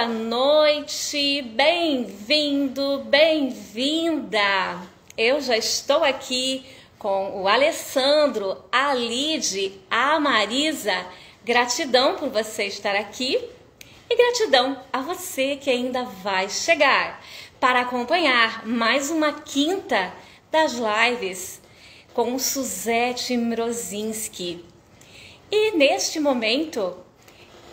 boa noite, bem-vindo, bem-vinda. Eu já estou aqui com o Alessandro, a Lide, a Marisa. Gratidão por você estar aqui e gratidão a você que ainda vai chegar para acompanhar mais uma quinta das lives com Suzete Mrozinski. E neste momento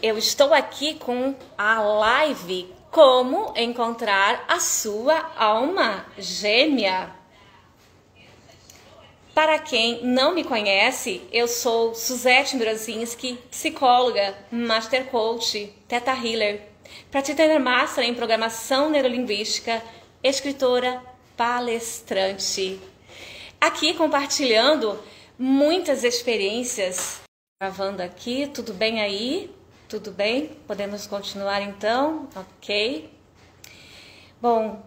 eu estou aqui com a live Como Encontrar a Sua Alma Gêmea. Para quem não me conhece, eu sou Suzete Mrozinski, psicóloga, Master Coach, Teta Healer, Practitioner Master em Programação Neurolinguística, escritora, palestrante. Aqui compartilhando muitas experiências. Gravando aqui, tudo bem aí? Tudo bem? Podemos continuar então? Ok. Bom,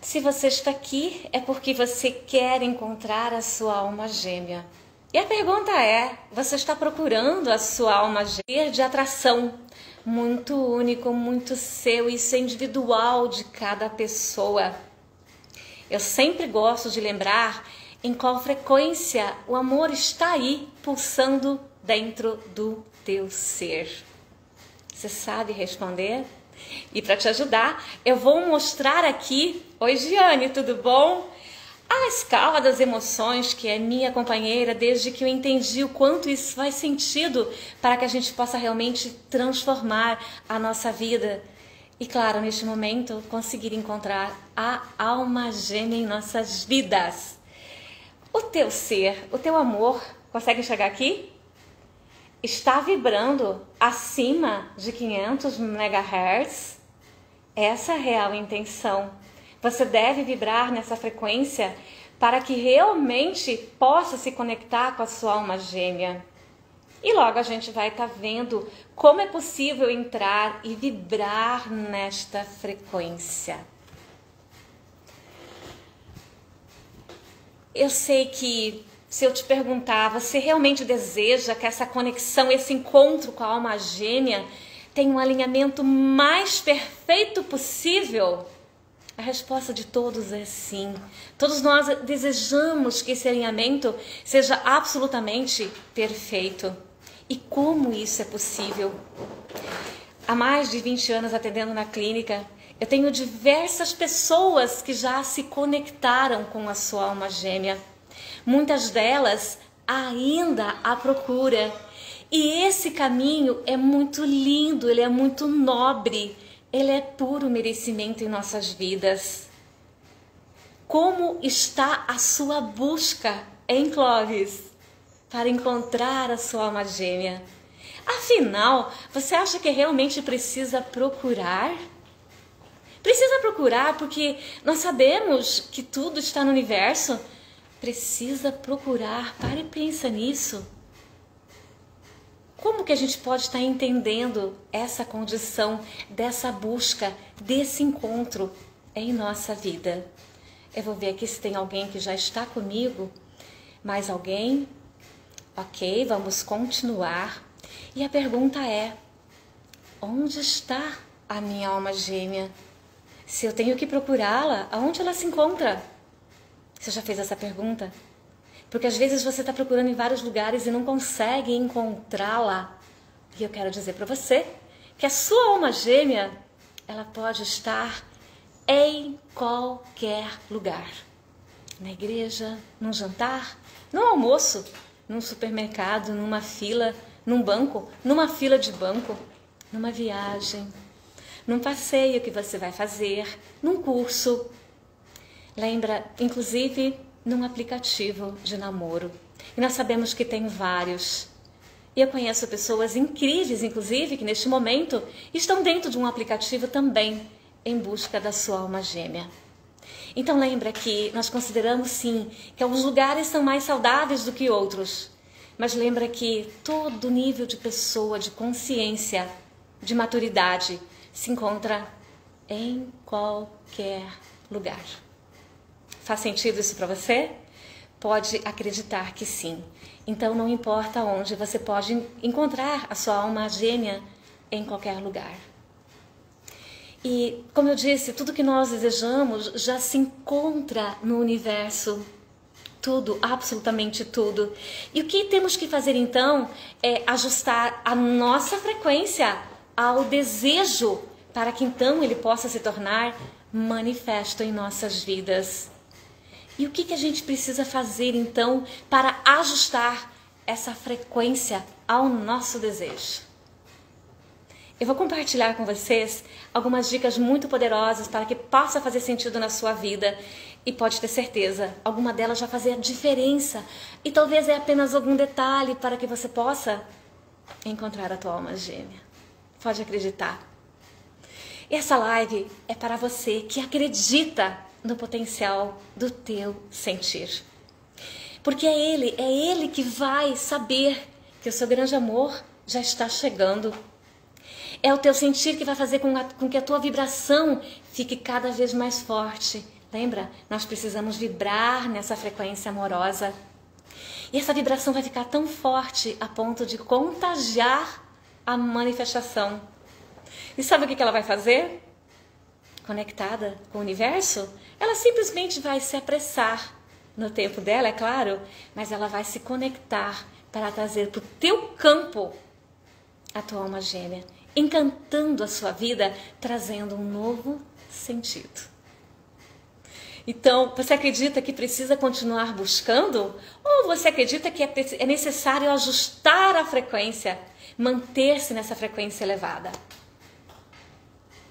se você está aqui é porque você quer encontrar a sua alma gêmea. E a pergunta é: você está procurando a sua alma gêmea de atração? Muito único, muito seu, isso é individual de cada pessoa. Eu sempre gosto de lembrar em qual frequência o amor está aí pulsando dentro do teu ser. Você sabe responder? E para te ajudar, eu vou mostrar aqui. Oi, Giane, tudo bom? A escala das emoções, que é minha companheira desde que eu entendi o quanto isso faz sentido para que a gente possa realmente transformar a nossa vida. E claro, neste momento, conseguir encontrar a alma gêmea em nossas vidas. O teu ser, o teu amor, consegue chegar aqui? Está vibrando acima de 500 MHz, essa é a real intenção. Você deve vibrar nessa frequência para que realmente possa se conectar com a sua alma gêmea. E logo a gente vai estar tá vendo como é possível entrar e vibrar nesta frequência. Eu sei que se eu te perguntar, você realmente deseja que essa conexão, esse encontro com a alma gêmea tenha um alinhamento mais perfeito possível? A resposta de todos é sim. Todos nós desejamos que esse alinhamento seja absolutamente perfeito. E como isso é possível? Há mais de 20 anos atendendo na clínica, eu tenho diversas pessoas que já se conectaram com a sua alma gêmea muitas delas ainda à procura. E esse caminho é muito lindo, ele é muito nobre, ele é puro merecimento em nossas vidas. Como está a sua busca, em Clóvis, para encontrar a sua alma gêmea? Afinal, você acha que realmente precisa procurar? Precisa procurar porque nós sabemos que tudo está no universo precisa procurar. Pare e pensa nisso. Como que a gente pode estar entendendo essa condição, dessa busca, desse encontro em nossa vida? Eu vou ver aqui se tem alguém que já está comigo. Mais alguém? Ok, vamos continuar. E a pergunta é: onde está a minha alma gêmea? Se eu tenho que procurá-la, aonde ela se encontra? Você já fez essa pergunta? Porque às vezes você está procurando em vários lugares e não consegue encontrá-la. E eu quero dizer para você que a sua alma gêmea, ela pode estar em qualquer lugar. Na igreja, num jantar, no almoço, num supermercado, numa fila, num banco, numa fila de banco, numa viagem, num passeio que você vai fazer, num curso. Lembra, inclusive, num aplicativo de namoro. E nós sabemos que tem vários. E eu conheço pessoas incríveis, inclusive, que neste momento estão dentro de um aplicativo também em busca da sua alma gêmea. Então lembra que nós consideramos sim que alguns lugares são mais saudáveis do que outros, mas lembra que todo nível de pessoa, de consciência, de maturidade se encontra em qualquer lugar. Faz sentido isso para você? Pode acreditar que sim. Então não importa onde, você pode encontrar a sua alma gêmea em qualquer lugar. E, como eu disse, tudo que nós desejamos já se encontra no universo. Tudo, absolutamente tudo. E o que temos que fazer então é ajustar a nossa frequência ao desejo para que então ele possa se tornar manifesto em nossas vidas. E o que, que a gente precisa fazer então para ajustar essa frequência ao nosso desejo? Eu vou compartilhar com vocês algumas dicas muito poderosas para que possa fazer sentido na sua vida e pode ter certeza, alguma delas vai fazer a diferença e talvez é apenas algum detalhe para que você possa encontrar a tua alma gêmea. Pode acreditar. Essa live é para você que acredita no potencial do teu sentir. Porque é ele, é ele que vai saber que o seu grande amor já está chegando é o teu sentir que vai fazer com, a, com que a tua vibração fique cada vez mais forte. Lembra? Nós precisamos vibrar nessa frequência amorosa. E essa vibração vai ficar tão forte a ponto de contagiar a manifestação. E sabe o que ela vai fazer? Conectada com o universo, ela simplesmente vai se apressar no tempo dela, é claro, mas ela vai se conectar para trazer para o teu campo a tua alma gêmea encantando a sua vida, trazendo um novo sentido. Então, você acredita que precisa continuar buscando? Ou você acredita que é, é necessário ajustar a frequência, manter-se nessa frequência elevada?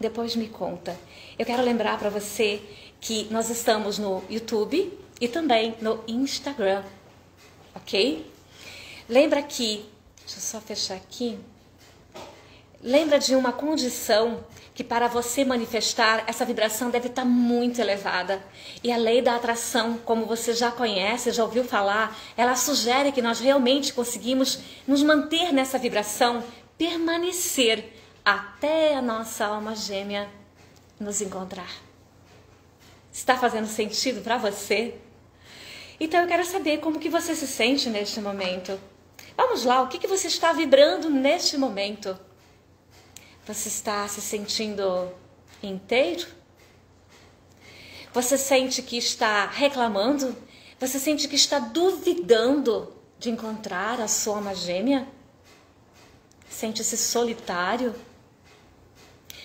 Depois me conta. Eu quero lembrar para você que nós estamos no YouTube e também no Instagram, ok? Lembra que, deixa eu só fechar aqui. Lembra de uma condição que para você manifestar essa vibração deve estar muito elevada. E a lei da atração, como você já conhece, já ouviu falar, ela sugere que nós realmente conseguimos nos manter nessa vibração, permanecer até a nossa alma gêmea nos encontrar. Está fazendo sentido para você? Então eu quero saber como que você se sente neste momento. Vamos lá, o que, que você está vibrando neste momento? Você está se sentindo inteiro? Você sente que está reclamando? Você sente que está duvidando de encontrar a sua alma gêmea? Sente-se solitário?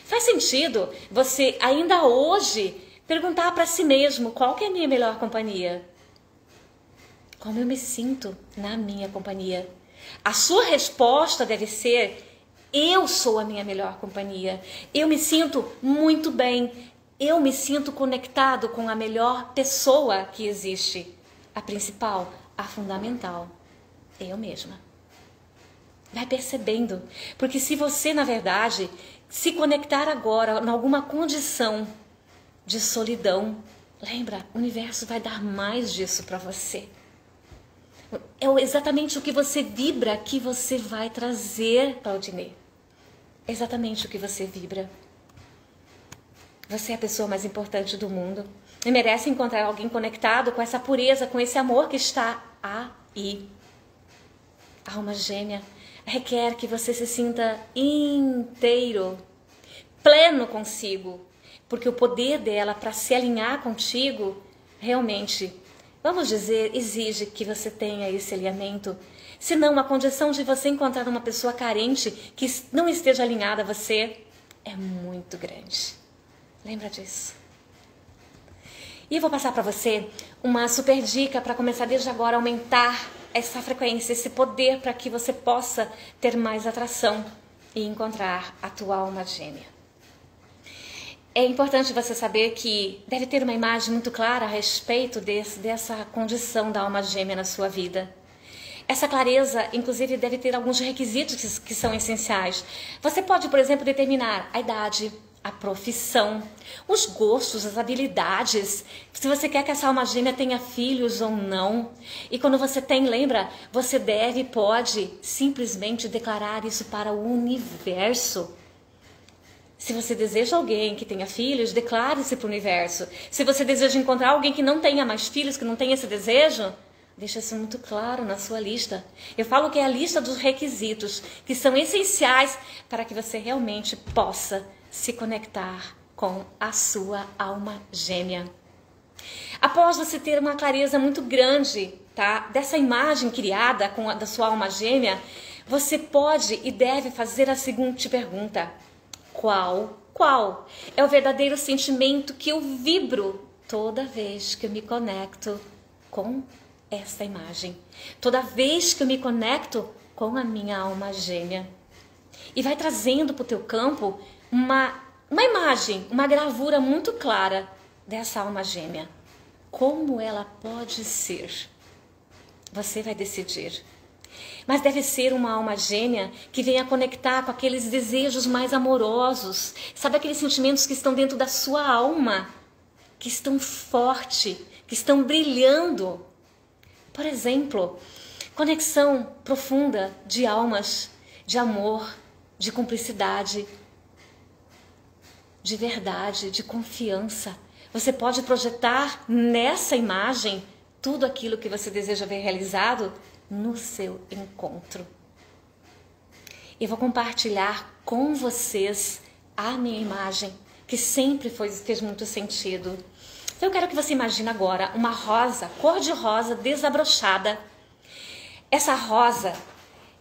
Faz sentido você ainda hoje perguntar para si mesmo qual que é a minha melhor companhia? Como eu me sinto na minha companhia? A sua resposta deve ser eu sou a minha melhor companhia. Eu me sinto muito bem. Eu me sinto conectado com a melhor pessoa que existe. A principal, a fundamental. Eu mesma. Vai percebendo. Porque se você, na verdade, se conectar agora em alguma condição de solidão, lembra, o universo vai dar mais disso para você. É exatamente o que você vibra que você vai trazer, Claudinei. É exatamente o que você vibra. Você é a pessoa mais importante do mundo e merece encontrar alguém conectado com essa pureza, com esse amor que está aí. Alma gêmea requer que você se sinta inteiro, pleno consigo, porque o poder dela para se alinhar contigo realmente vamos dizer, exige que você tenha esse alinhamento. Senão, a condição de você encontrar uma pessoa carente que não esteja alinhada a você é muito grande. Lembra disso? E eu vou passar para você uma super dica para começar desde agora a aumentar essa frequência, esse poder para que você possa ter mais atração e encontrar a tua alma gêmea. É importante você saber que deve ter uma imagem muito clara a respeito desse, dessa condição da alma gêmea na sua vida. Essa clareza, inclusive, deve ter alguns requisitos que, que são essenciais. Você pode, por exemplo, determinar a idade, a profissão, os gostos, as habilidades, se você quer que essa alma gêmea tenha filhos ou não. E quando você tem, lembra, você deve, pode simplesmente declarar isso para o universo. Se você deseja alguém que tenha filhos, declare-se para o universo. Se você deseja encontrar alguém que não tenha mais filhos, que não tenha esse desejo, deixe isso muito claro na sua lista. Eu falo que é a lista dos requisitos que são essenciais para que você realmente possa se conectar com a sua alma gêmea. Após você ter uma clareza muito grande, tá, dessa imagem criada com a da sua alma gêmea, você pode e deve fazer a seguinte pergunta: qual, qual é o verdadeiro sentimento que eu vibro toda vez que eu me conecto com essa imagem? Toda vez que eu me conecto com a minha alma gêmea. E vai trazendo para o teu campo uma, uma imagem, uma gravura muito clara dessa alma gêmea. Como ela pode ser? Você vai decidir. Mas deve ser uma alma gêmea que venha conectar com aqueles desejos mais amorosos, sabe aqueles sentimentos que estão dentro da sua alma, que estão forte, que estão brilhando. Por exemplo, conexão profunda de almas, de amor, de cumplicidade, de verdade, de confiança. Você pode projetar nessa imagem tudo aquilo que você deseja ver realizado no seu encontro. Eu vou compartilhar com vocês a minha imagem, que sempre foi, fez muito sentido. Então eu quero que você imagine agora uma rosa, cor de rosa desabrochada. Essa rosa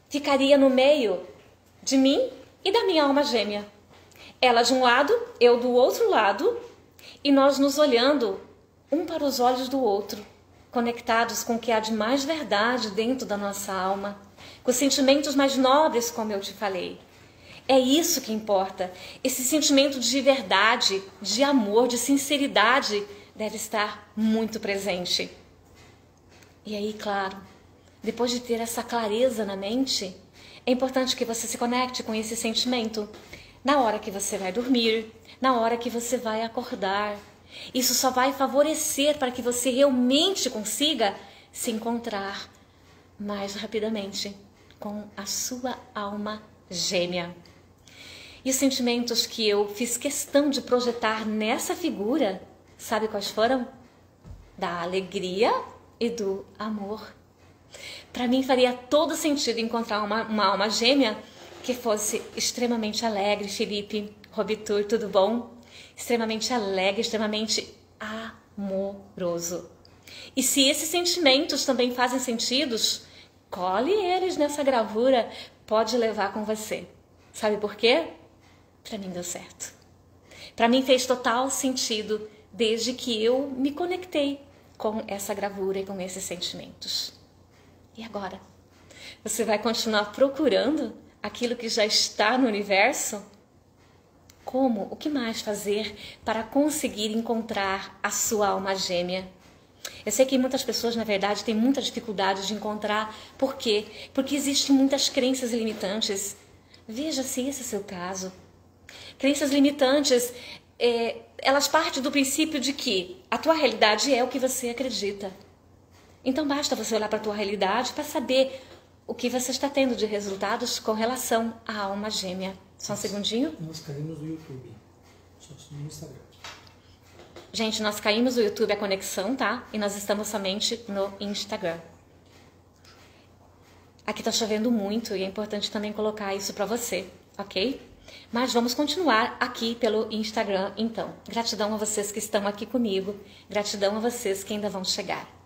ficaria no meio de mim e da minha alma gêmea. Ela de um lado, eu do outro lado, e nós nos olhando um para os olhos do outro, conectados com o que há de mais verdade dentro da nossa alma, com os sentimentos mais nobres, como eu te falei. É isso que importa. Esse sentimento de verdade, de amor, de sinceridade deve estar muito presente. E aí, claro, depois de ter essa clareza na mente, é importante que você se conecte com esse sentimento na hora que você vai dormir, na hora que você vai acordar. Isso só vai favorecer para que você realmente consiga se encontrar mais rapidamente com a sua alma gêmea. E os sentimentos que eu fiz questão de projetar nessa figura, sabe quais foram? Da alegria e do amor. Para mim faria todo sentido encontrar uma, uma alma gêmea que fosse extremamente alegre, Felipe, Robitur, tudo bom? Extremamente alegre, extremamente amoroso. E se esses sentimentos também fazem sentidos, cole eles nessa gravura, pode levar com você. Sabe por quê? Para mim deu certo. Para mim fez total sentido desde que eu me conectei com essa gravura e com esses sentimentos. E agora? Você vai continuar procurando aquilo que já está no universo? Como? O que mais fazer para conseguir encontrar a sua alma gêmea? Eu sei que muitas pessoas, na verdade, têm muita dificuldade de encontrar. Por quê? Porque existem muitas crenças limitantes. Veja se esse é o seu caso. Crenças limitantes, é, elas partem do princípio de que a tua realidade é o que você acredita. Então basta você olhar para a tua realidade para saber o que você está tendo de resultados com relação à alma gêmea. Só um segundinho. Nós caímos no YouTube. Só no Instagram. Gente, nós caímos no YouTube a conexão, tá? E nós estamos somente no Instagram. Aqui tá chovendo muito e é importante também colocar isso para você, ok? Mas vamos continuar aqui pelo Instagram, então. Gratidão a vocês que estão aqui comigo. Gratidão a vocês que ainda vão chegar.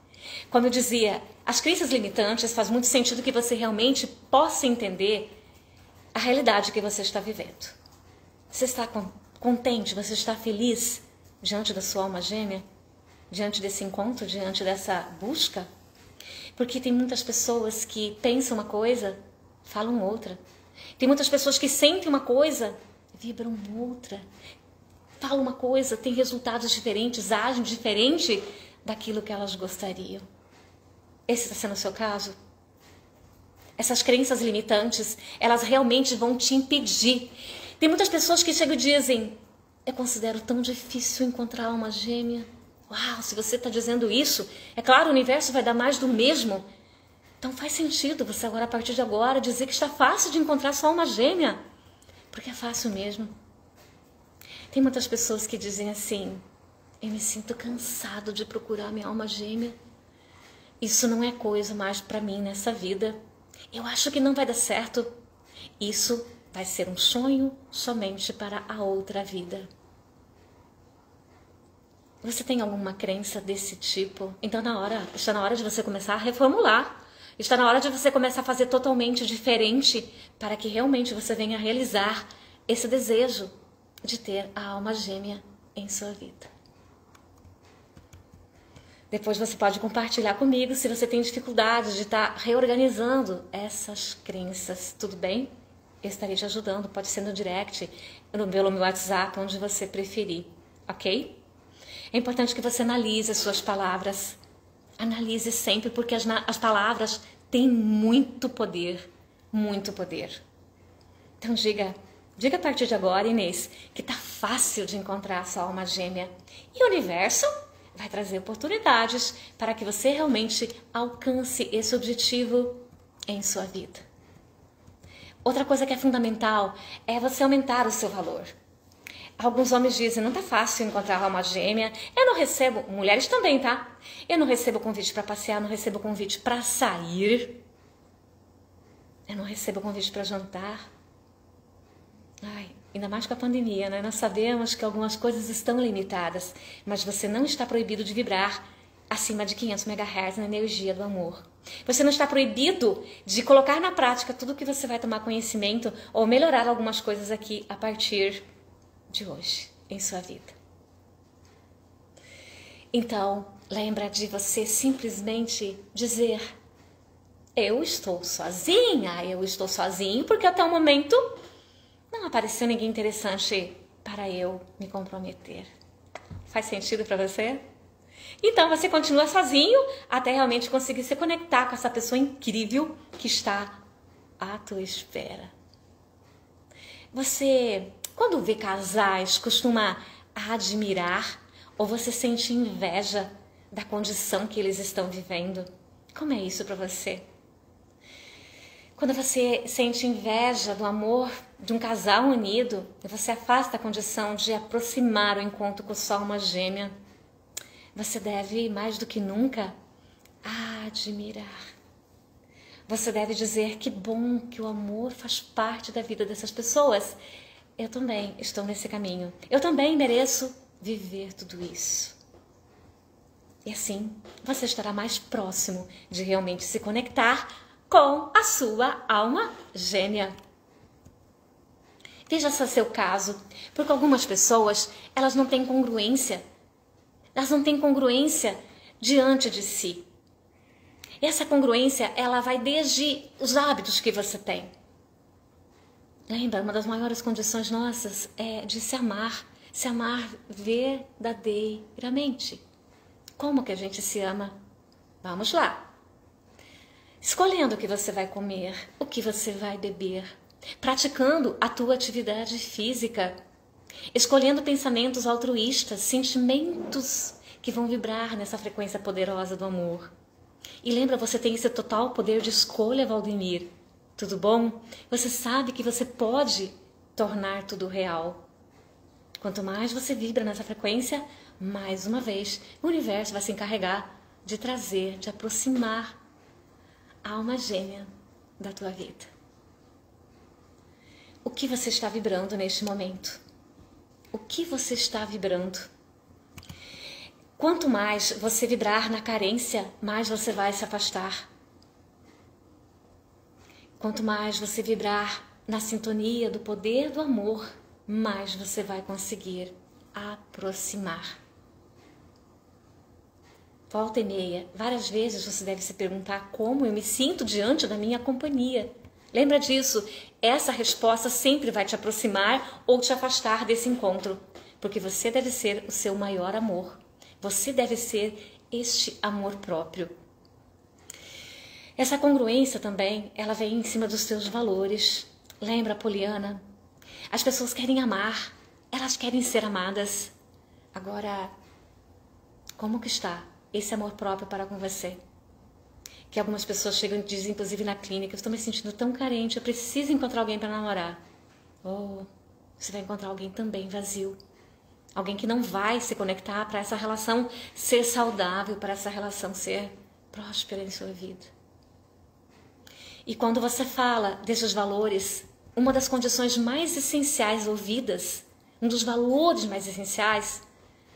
Como eu dizia, as crenças limitantes faz muito sentido que você realmente possa entender a realidade que você está vivendo. Você está contente? Você está feliz diante da sua alma gêmea? Diante desse encontro, diante dessa busca? Porque tem muitas pessoas que pensam uma coisa, falam outra. Tem muitas pessoas que sentem uma coisa, vibram outra. Falam uma coisa, têm resultados diferentes, agem diferente daquilo que elas gostariam. Esse está sendo o seu caso? Essas crenças limitantes, elas realmente vão te impedir. Tem muitas pessoas que chegam e dizem: Eu considero tão difícil encontrar uma gêmea. Uau, se você está dizendo isso, é claro, o universo vai dar mais do mesmo. Então faz sentido você agora, a partir de agora, dizer que está fácil de encontrar só uma gêmea. Porque é fácil mesmo. Tem muitas pessoas que dizem assim: Eu me sinto cansado de procurar minha alma gêmea. Isso não é coisa mais para mim nessa vida. Eu acho que não vai dar certo. Isso vai ser um sonho somente para a outra vida. Você tem alguma crença desse tipo? Então na hora, está na hora de você começar a reformular. Está na hora de você começar a fazer totalmente diferente para que realmente você venha realizar esse desejo de ter a alma gêmea em sua vida. Depois você pode compartilhar comigo se você tem dificuldade de estar reorganizando essas crenças, tudo bem? Eu estarei te ajudando, pode ser no direct, no meu WhatsApp, onde você preferir, ok? É importante que você analise as suas palavras. Analise sempre, porque as, as palavras têm muito poder. Muito poder. Então diga, diga a partir de agora, Inês, que tá fácil de encontrar a sua alma gêmea. E o universo vai trazer oportunidades para que você realmente alcance esse objetivo em sua vida. Outra coisa que é fundamental é você aumentar o seu valor. Alguns homens dizem, não tá fácil encontrar uma gêmea. Eu não recebo, mulheres também, tá? Eu não recebo convite para passear, não recebo convite para sair. Eu não recebo convite para jantar. Ai, ainda mais com a pandemia, né? Nós sabemos que algumas coisas estão limitadas, mas você não está proibido de vibrar acima de 500 MHz na energia do amor. Você não está proibido de colocar na prática tudo que você vai tomar conhecimento ou melhorar algumas coisas aqui a partir de hoje em sua vida. Então, lembra de você simplesmente dizer: Eu estou sozinha, eu estou sozinho, porque até o momento não apareceu ninguém interessante para eu me comprometer. Faz sentido para você? Então você continua sozinho até realmente conseguir se conectar com essa pessoa incrível que está à tua espera. Você quando vê casais, costuma admirar ou você sente inveja da condição que eles estão vivendo? Como é isso para você? Quando você sente inveja do amor de um casal unido, você afasta a condição de aproximar o encontro com sua alma gêmea, você deve, mais do que nunca, admirar. Você deve dizer que bom que o amor faz parte da vida dessas pessoas eu também estou nesse caminho. Eu também mereço viver tudo isso. E assim você estará mais próximo de realmente se conectar com a sua alma gêmea. Veja se é seu caso, porque algumas pessoas, elas não têm congruência. Elas não têm congruência diante de si. Essa congruência, ela vai desde os hábitos que você tem. Lembra, uma das maiores condições nossas é de se amar, se amar verdadeiramente. Como que a gente se ama? Vamos lá. Escolhendo o que você vai comer, o que você vai beber, praticando a tua atividade física, escolhendo pensamentos altruístas, sentimentos que vão vibrar nessa frequência poderosa do amor. E lembra, você tem esse total poder de escolha, Valdemir. Tudo bom? Você sabe que você pode tornar tudo real. Quanto mais você vibra nessa frequência, mais uma vez o universo vai se encarregar de trazer, de aproximar a alma gêmea da tua vida. O que você está vibrando neste momento? O que você está vibrando? Quanto mais você vibrar na carência, mais você vai se afastar. Quanto mais você vibrar na sintonia do poder do amor, mais você vai conseguir aproximar. Volta e meia, várias vezes você deve se perguntar como eu me sinto diante da minha companhia. Lembra disso? Essa resposta sempre vai te aproximar ou te afastar desse encontro, porque você deve ser o seu maior amor. Você deve ser este amor próprio. Essa congruência também, ela vem em cima dos seus valores. Lembra, Poliana? As pessoas querem amar, elas querem ser amadas. Agora, como que está esse amor próprio para com você? Que algumas pessoas chegam e dizem, inclusive na clínica, eu estou me sentindo tão carente, eu preciso encontrar alguém para namorar. Ou oh, você vai encontrar alguém também vazio. Alguém que não vai se conectar para essa relação ser saudável, para essa relação ser próspera em sua vida. E quando você fala desses valores, uma das condições mais essenciais ouvidas, um dos valores mais essenciais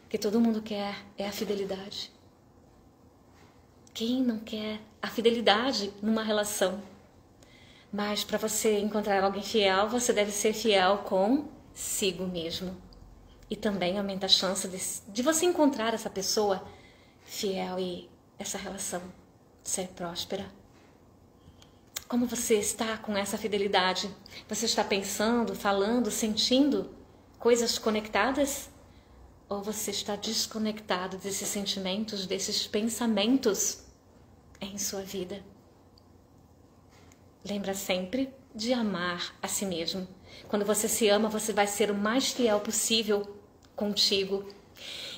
que todo mundo quer é a fidelidade. Quem não quer a fidelidade numa relação? Mas para você encontrar alguém fiel, você deve ser fiel consigo mesmo. E também aumenta a chance de, de você encontrar essa pessoa fiel e essa relação ser próspera. Como você está com essa fidelidade? Você está pensando, falando, sentindo coisas conectadas? Ou você está desconectado desses sentimentos, desses pensamentos em sua vida? Lembra sempre de amar a si mesmo. Quando você se ama, você vai ser o mais fiel possível contigo.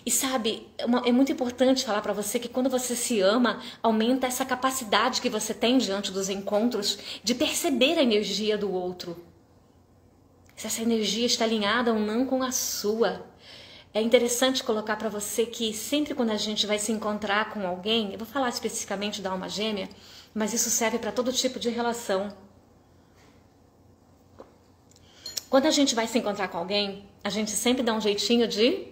E sabe, é muito importante falar para você que quando você se ama, aumenta essa capacidade que você tem diante dos encontros de perceber a energia do outro. Se essa energia está alinhada ou não com a sua. É interessante colocar para você que sempre quando a gente vai se encontrar com alguém, eu vou falar especificamente da alma gêmea, mas isso serve para todo tipo de relação. Quando a gente vai se encontrar com alguém, a gente sempre dá um jeitinho de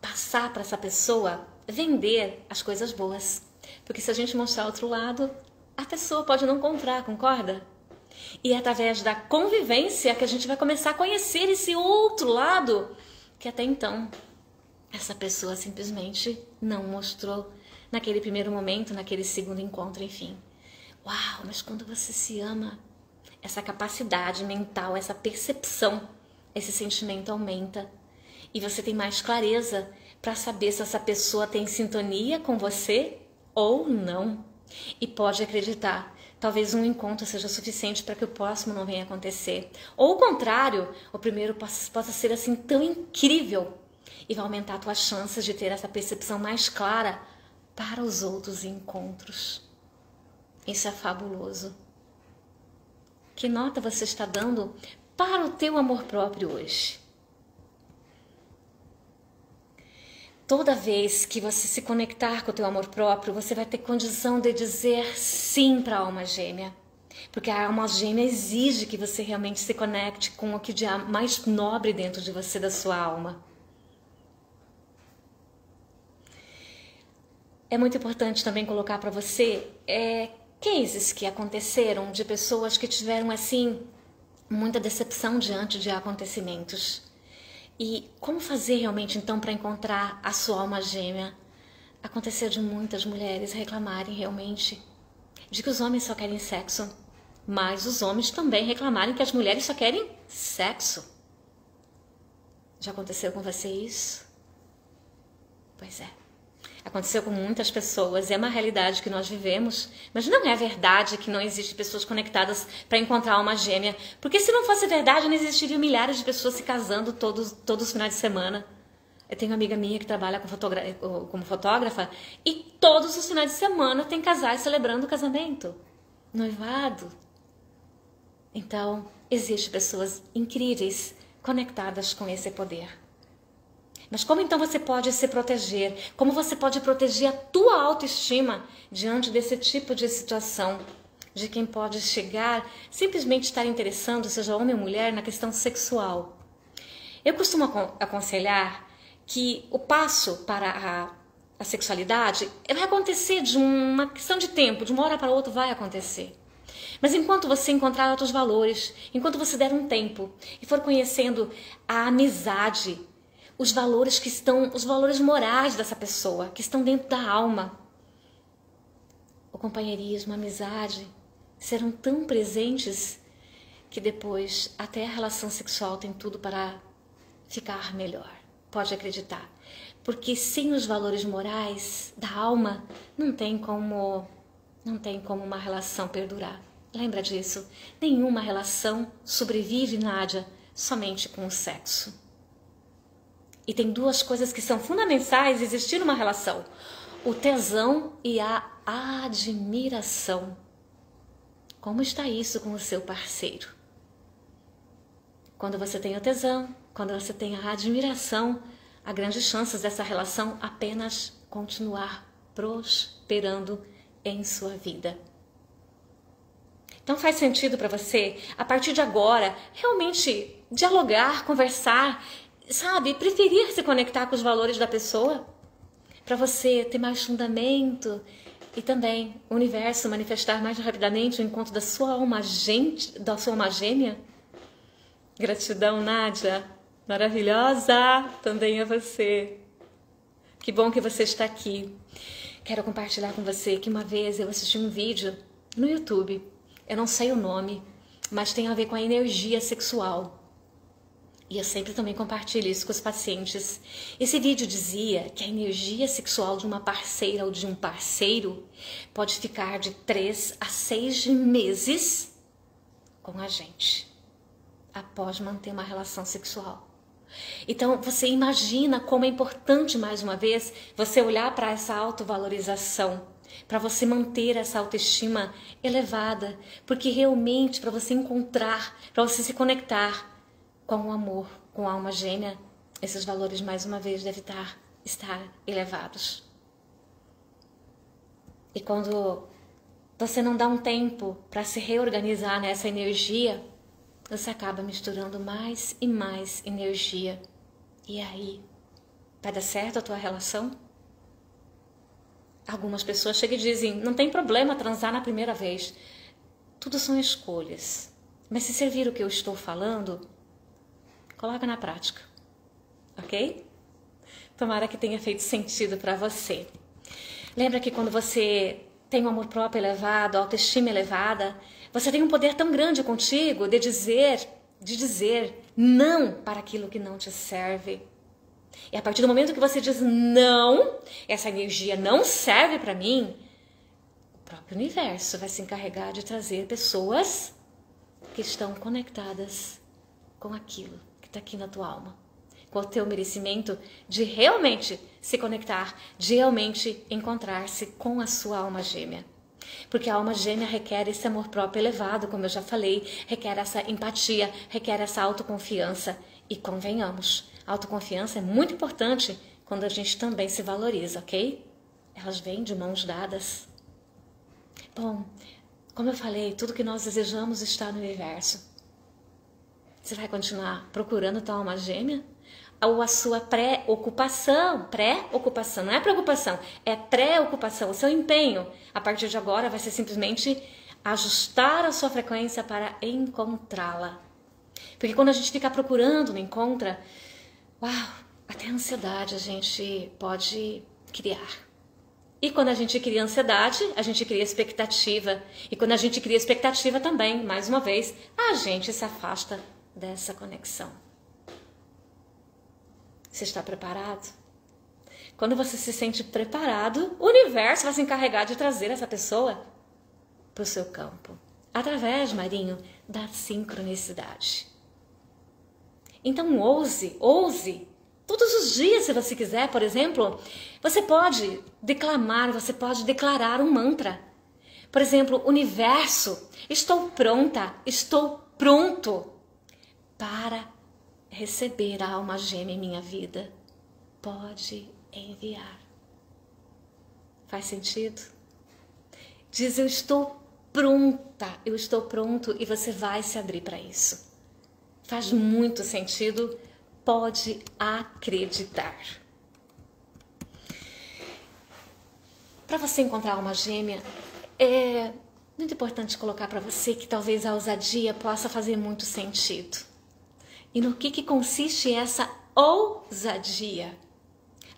passar para essa pessoa vender as coisas boas. Porque se a gente mostrar outro lado, a pessoa pode não comprar, concorda? E é através da convivência que a gente vai começar a conhecer esse outro lado que até então essa pessoa simplesmente não mostrou naquele primeiro momento, naquele segundo encontro, enfim. Uau, mas quando você se ama, essa capacidade mental, essa percepção esse sentimento aumenta e você tem mais clareza para saber se essa pessoa tem sintonia com você ou não. E pode acreditar, talvez um encontro seja suficiente para que o próximo não venha acontecer. Ou o contrário, o primeiro possa ser assim tão incrível e vai aumentar a tua chances de ter essa percepção mais clara para os outros encontros. Isso é fabuloso. Que nota você está dando para o teu amor próprio hoje. Toda vez que você se conectar com o teu amor próprio, você vai ter condição de dizer sim para a alma gêmea. Porque a alma gêmea exige que você realmente se conecte com o que há mais nobre dentro de você, da sua alma. É muito importante também colocar para você é, cases que aconteceram de pessoas que tiveram assim muita decepção diante de acontecimentos. E como fazer realmente então para encontrar a sua alma gêmea? Aconteceu de muitas mulheres reclamarem realmente de que os homens só querem sexo, mas os homens também reclamarem que as mulheres só querem sexo. Já aconteceu com você isso? Pois é. Aconteceu com muitas pessoas, é uma realidade que nós vivemos, mas não é verdade que não existem pessoas conectadas para encontrar uma gêmea, porque se não fosse verdade, não existiriam milhares de pessoas se casando todos, todos os finais de semana. Eu tenho uma amiga minha que trabalha como fotógrafa e todos os finais de semana tem casais celebrando o casamento, noivado. Então, existem pessoas incríveis conectadas com esse poder. Mas como então você pode se proteger? Como você pode proteger a tua autoestima diante desse tipo de situação? De quem pode chegar simplesmente estar interessando, seja homem ou mulher, na questão sexual. Eu costumo aconselhar que o passo para a, a sexualidade vai acontecer de uma questão de tempo, de uma hora para outra vai acontecer. Mas enquanto você encontrar outros valores, enquanto você der um tempo e for conhecendo a amizade, os valores que estão, os valores morais dessa pessoa, que estão dentro da alma, o companheirismo, a amizade, serão tão presentes que depois até a relação sexual tem tudo para ficar melhor. Pode acreditar. Porque sem os valores morais da alma, não tem como não tem como uma relação perdurar. Lembra disso? Nenhuma relação sobrevive, Nádia, somente com o sexo. E tem duas coisas que são fundamentais existir numa relação: o tesão e a admiração. Como está isso com o seu parceiro? Quando você tem o tesão, quando você tem a admiração, há grandes chances dessa relação apenas continuar prosperando em sua vida. Então faz sentido para você, a partir de agora, realmente dialogar, conversar, sabe, preferir se conectar com os valores da pessoa, para você ter mais fundamento e também o universo manifestar mais rapidamente o encontro da sua alma gente, da sua alma gêmea. Gratidão, Nádia. Maravilhosa também é você. Que bom que você está aqui. Quero compartilhar com você que uma vez eu assisti um vídeo no YouTube. Eu não sei o nome, mas tem a ver com a energia sexual. E eu sempre também compartilho isso com os pacientes. Esse vídeo dizia que a energia sexual de uma parceira ou de um parceiro pode ficar de três a seis meses com a gente após manter uma relação sexual. Então, você imagina como é importante, mais uma vez, você olhar para essa autovalorização, para você manter essa autoestima elevada, porque realmente para você encontrar, para você se conectar com o amor, com a alma gêmea, esses valores, mais uma vez, devem estar, estar elevados. E quando você não dá um tempo para se reorganizar nessa energia, você acaba misturando mais e mais energia. E aí, vai dar certo a tua relação? Algumas pessoas chegam e dizem: não tem problema transar na primeira vez. Tudo são escolhas. Mas se servir o que eu estou falando, coloca na prática. Ok? Tomara que tenha feito sentido para você. Lembra que quando você tem um amor próprio elevado, autoestima elevada, você tem um poder tão grande contigo de dizer, de dizer não para aquilo que não te serve. E a partir do momento que você diz não, essa energia não serve para mim, o próprio universo vai se encarregar de trazer pessoas que estão conectadas com aquilo está aqui na tua alma, com o teu merecimento de realmente se conectar, de realmente encontrar-se com a sua alma gêmea. Porque a alma gêmea requer esse amor próprio elevado, como eu já falei, requer essa empatia, requer essa autoconfiança. E convenhamos, autoconfiança é muito importante quando a gente também se valoriza, ok? Elas vêm de mãos dadas. Bom, como eu falei, tudo que nós desejamos está no universo. Você vai continuar procurando tua alma gêmea? ou a sua pré-ocupação, pré-ocupação, não é preocupação, é pré-ocupação, o seu empenho, a partir de agora vai ser simplesmente ajustar a sua frequência para encontrá-la. Porque quando a gente fica procurando, não encontra, uau, até ansiedade a gente pode criar. E quando a gente cria ansiedade, a gente cria expectativa. E quando a gente cria expectativa também, mais uma vez, a gente se afasta dessa conexão. Você está preparado? Quando você se sente preparado, o universo vai se encarregar de trazer essa pessoa para o seu campo, através, Marinho, da sincronicidade. Então, ouse, ouse. Todos os dias, se você quiser, por exemplo, você pode declamar, você pode declarar um mantra. Por exemplo, universo, estou pronta, estou pronto para receber a alma gêmea em minha vida, pode enviar. Faz sentido? Diz: Eu estou pronta, eu estou pronto e você vai se abrir para isso. Faz muito sentido pode acreditar. Para você encontrar uma gêmea, é muito importante colocar para você que talvez a ousadia possa fazer muito sentido. E no que, que consiste essa ousadia?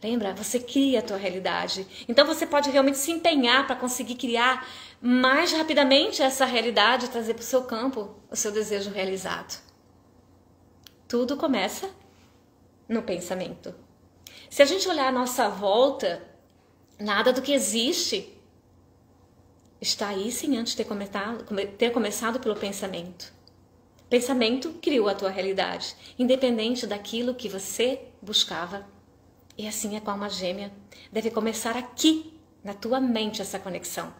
Lembra? Você cria a tua realidade. Então você pode realmente se empenhar para conseguir criar mais rapidamente essa realidade, trazer para o seu campo o seu desejo realizado. Tudo começa no pensamento. Se a gente olhar a nossa volta, nada do que existe está aí sem antes ter, ter começado pelo pensamento. Pensamento criou a tua realidade, independente daquilo que você buscava. E assim é com a alma gêmea. Deve começar aqui, na tua mente, essa conexão.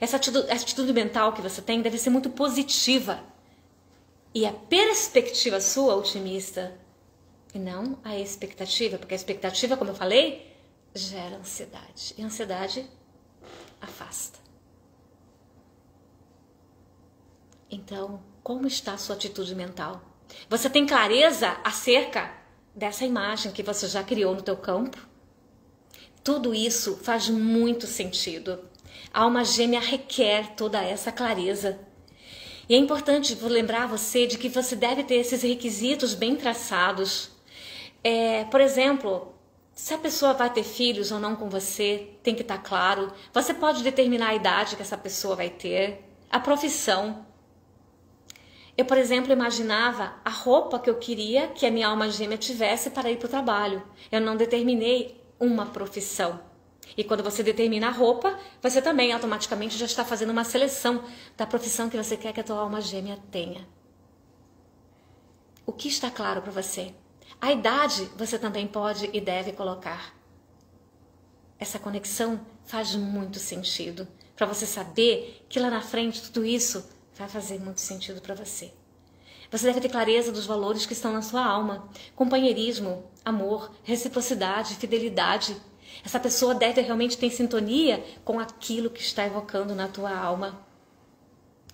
Essa atitude, atitude mental que você tem deve ser muito positiva. E a perspectiva sua otimista. E não a expectativa, porque a expectativa, como eu falei, gera ansiedade. E a ansiedade afasta. Então, como está a sua atitude mental? Você tem clareza acerca dessa imagem que você já criou no teu campo? Tudo isso faz muito sentido. A alma gêmea requer toda essa clareza. E é importante lembrar você de que você deve ter esses requisitos bem traçados. É, por exemplo, se a pessoa vai ter filhos ou não com você, tem que estar claro. Você pode determinar a idade que essa pessoa vai ter, a profissão. Eu, por exemplo, imaginava a roupa que eu queria que a minha alma gêmea tivesse para ir para o trabalho. Eu não determinei uma profissão. E quando você determina a roupa, você também automaticamente já está fazendo uma seleção da profissão que você quer que a tua alma gêmea tenha. O que está claro para você? A idade você também pode e deve colocar. Essa conexão faz muito sentido para você saber que lá na frente tudo isso vai fazer muito sentido para você. Você deve ter clareza dos valores que estão na sua alma: companheirismo, amor, reciprocidade, fidelidade, essa pessoa deve realmente ter sintonia com aquilo que está evocando na tua alma,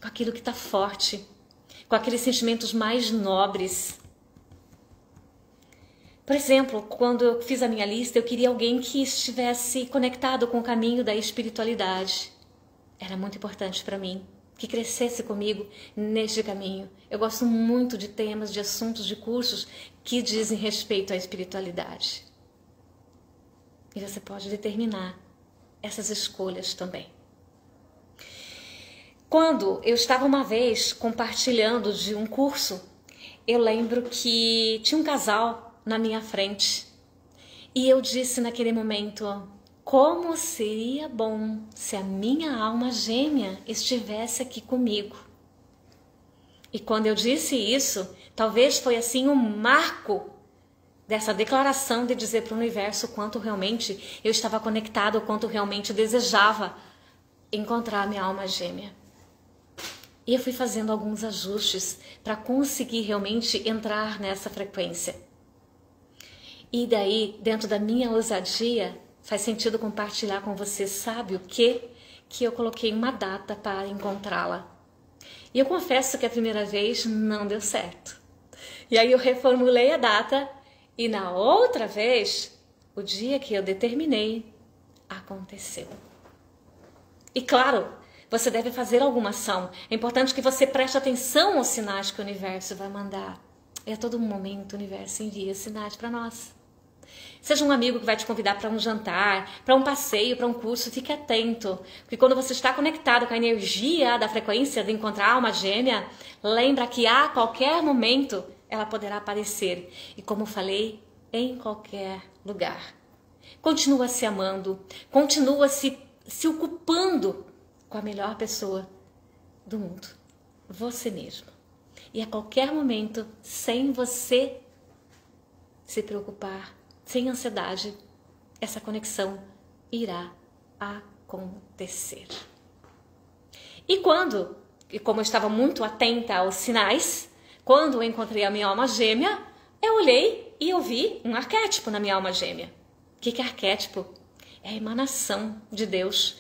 com aquilo que está forte, com aqueles sentimentos mais nobres. Por exemplo, quando eu fiz a minha lista, eu queria alguém que estivesse conectado com o caminho da espiritualidade. Era muito importante para mim que crescesse comigo neste caminho. Eu gosto muito de temas, de assuntos, de cursos que dizem respeito à espiritualidade. E você pode determinar essas escolhas também. Quando eu estava uma vez compartilhando de um curso, eu lembro que tinha um casal na minha frente e eu disse naquele momento: como seria bom se a minha alma gêmea estivesse aqui comigo. E quando eu disse isso, talvez foi assim um marco dessa declaração de dizer para o universo quanto realmente eu estava conectado, quanto realmente desejava encontrar minha alma gêmea. E eu fui fazendo alguns ajustes para conseguir realmente entrar nessa frequência. E daí, dentro da minha ousadia, faz sentido compartilhar com você, sabe o que? Que eu coloquei uma data para encontrá-la. E eu confesso que a primeira vez não deu certo. E aí eu reformulei a data e na outra vez, o dia que eu determinei aconteceu. E claro, você deve fazer alguma ação. É importante que você preste atenção aos sinais que o universo vai mandar. E a todo momento o universo envia sinais para nós. Seja um amigo que vai te convidar para um jantar, para um passeio, para um curso, fique atento. Porque quando você está conectado com a energia da frequência de encontrar a alma gêmea, lembra que a qualquer momento ela poderá aparecer. E como falei, em qualquer lugar. Continua se amando, continua se, se ocupando com a melhor pessoa do mundo, você mesmo. E a qualquer momento, sem você se preocupar, sem ansiedade, essa conexão irá acontecer. E quando, e como eu estava muito atenta aos sinais, quando eu encontrei a minha alma gêmea, eu olhei e eu vi um arquétipo na minha alma gêmea. O que é arquétipo? É a emanação de Deus.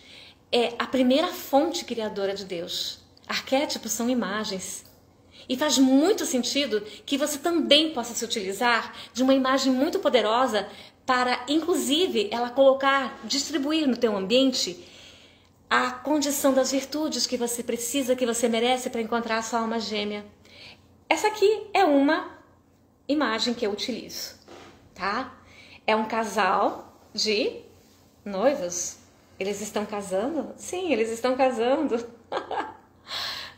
É a primeira fonte criadora de Deus. Arquétipos são imagens. E faz muito sentido que você também possa se utilizar de uma imagem muito poderosa para, inclusive, ela colocar, distribuir no teu ambiente a condição das virtudes que você precisa, que você merece para encontrar a sua alma gêmea. Essa aqui é uma imagem que eu utilizo, tá? É um casal de noivos. Eles estão casando? Sim, eles estão casando.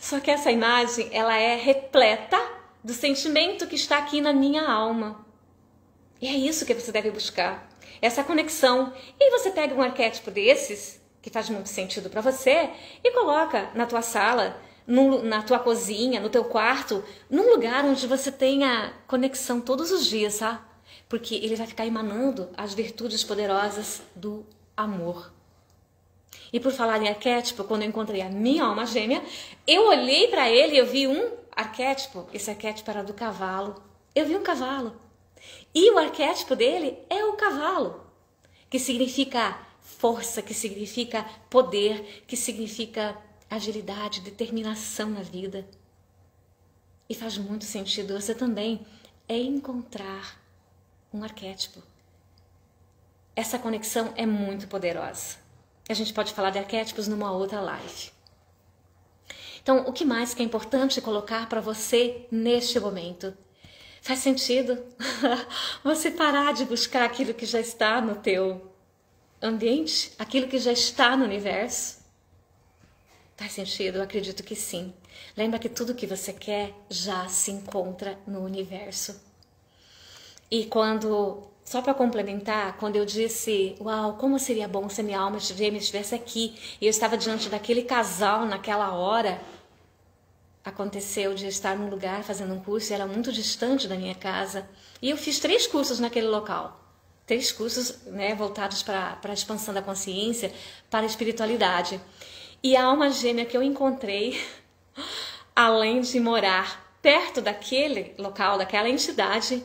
Só que essa imagem, ela é repleta do sentimento que está aqui na minha alma. E é isso que você deve buscar. Essa conexão. E você pega um arquétipo desses, que faz muito sentido para você, e coloca na tua sala, na tua cozinha, no teu quarto, num lugar onde você tenha conexão todos os dias, tá? Porque ele vai ficar emanando as virtudes poderosas do amor. E por falar em arquétipo, quando eu encontrei a minha alma gêmea, eu olhei para ele e eu vi um arquétipo. Esse arquétipo era do cavalo. Eu vi um cavalo. E o arquétipo dele é o cavalo, que significa força, que significa poder, que significa agilidade, determinação na vida. E faz muito sentido você também é encontrar um arquétipo. Essa conexão é muito poderosa. A gente pode falar de arquétipos numa outra live. Então, o que mais que é importante colocar para você neste momento? Faz sentido você parar de buscar aquilo que já está no teu ambiente, aquilo que já está no universo? Faz sentido? Eu acredito que sim. Lembra que tudo que você quer já se encontra no universo. E quando, só para complementar, quando eu disse, uau, como seria bom se minha alma gêmea estivesse aqui e eu estava diante daquele casal naquela hora, aconteceu de estar num lugar fazendo um curso e era muito distante da minha casa. E eu fiz três cursos naquele local. Três cursos né, voltados para a expansão da consciência, para a espiritualidade. E a alma gêmea que eu encontrei, além de morar perto daquele local, daquela entidade,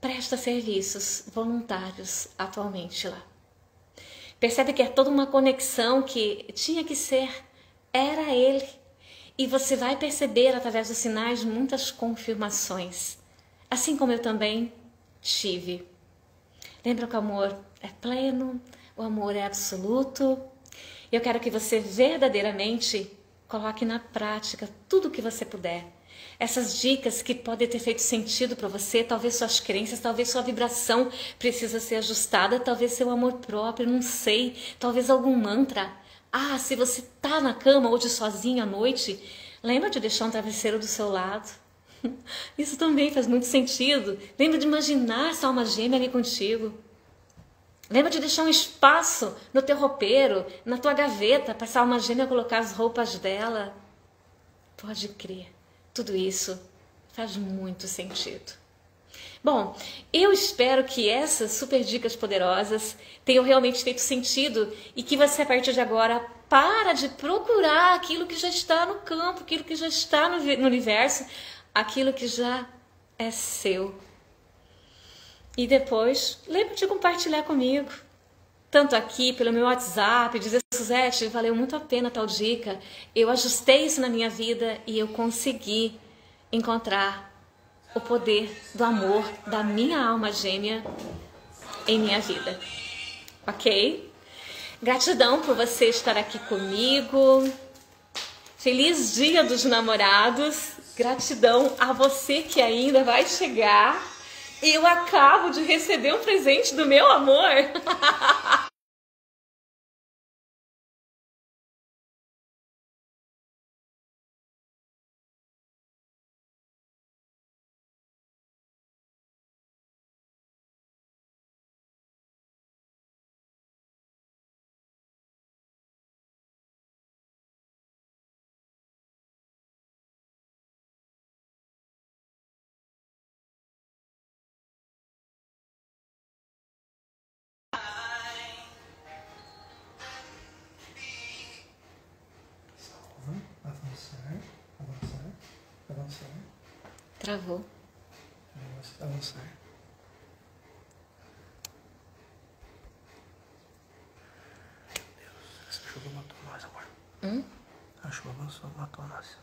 presta serviços voluntários atualmente lá. Percebe que é toda uma conexão que tinha que ser, era ele. E você vai perceber através dos sinais muitas confirmações, assim como eu também tive. Lembra que o amor é pleno, o amor é absoluto, eu quero que você verdadeiramente coloque na prática tudo o que você puder. Essas dicas que podem ter feito sentido para você, talvez suas crenças, talvez sua vibração precisa ser ajustada, talvez seu amor próprio, não sei, talvez algum mantra. Ah, se você tá na cama hoje sozinho à noite, lembra de deixar um travesseiro do seu lado. Isso também faz muito sentido. Lembra de imaginar essa alma gêmea ali contigo. Lembra de deixar um espaço no teu roupeiro, na tua gaveta, para essa alma gêmea colocar as roupas dela. Pode crer, tudo isso faz muito sentido. Bom, eu espero que essas super dicas poderosas tenham realmente feito sentido e que você, a partir de agora, para de procurar aquilo que já está no campo, aquilo que já está no, no universo, aquilo que já é seu e depois, lembre de compartilhar comigo. Tanto aqui, pelo meu WhatsApp, dizer, Suzete, valeu muito a pena tal dica. Eu ajustei isso na minha vida e eu consegui encontrar o poder do amor da minha alma gêmea em minha vida. Ok? Gratidão por você estar aqui comigo. Feliz Dia dos Namorados. Gratidão a você que ainda vai chegar eu acabo de receber um presente do meu amor. Travou. Avançar. Deus, essa chuva matou nós, amor. Hum? A chuva avançou, matou nós.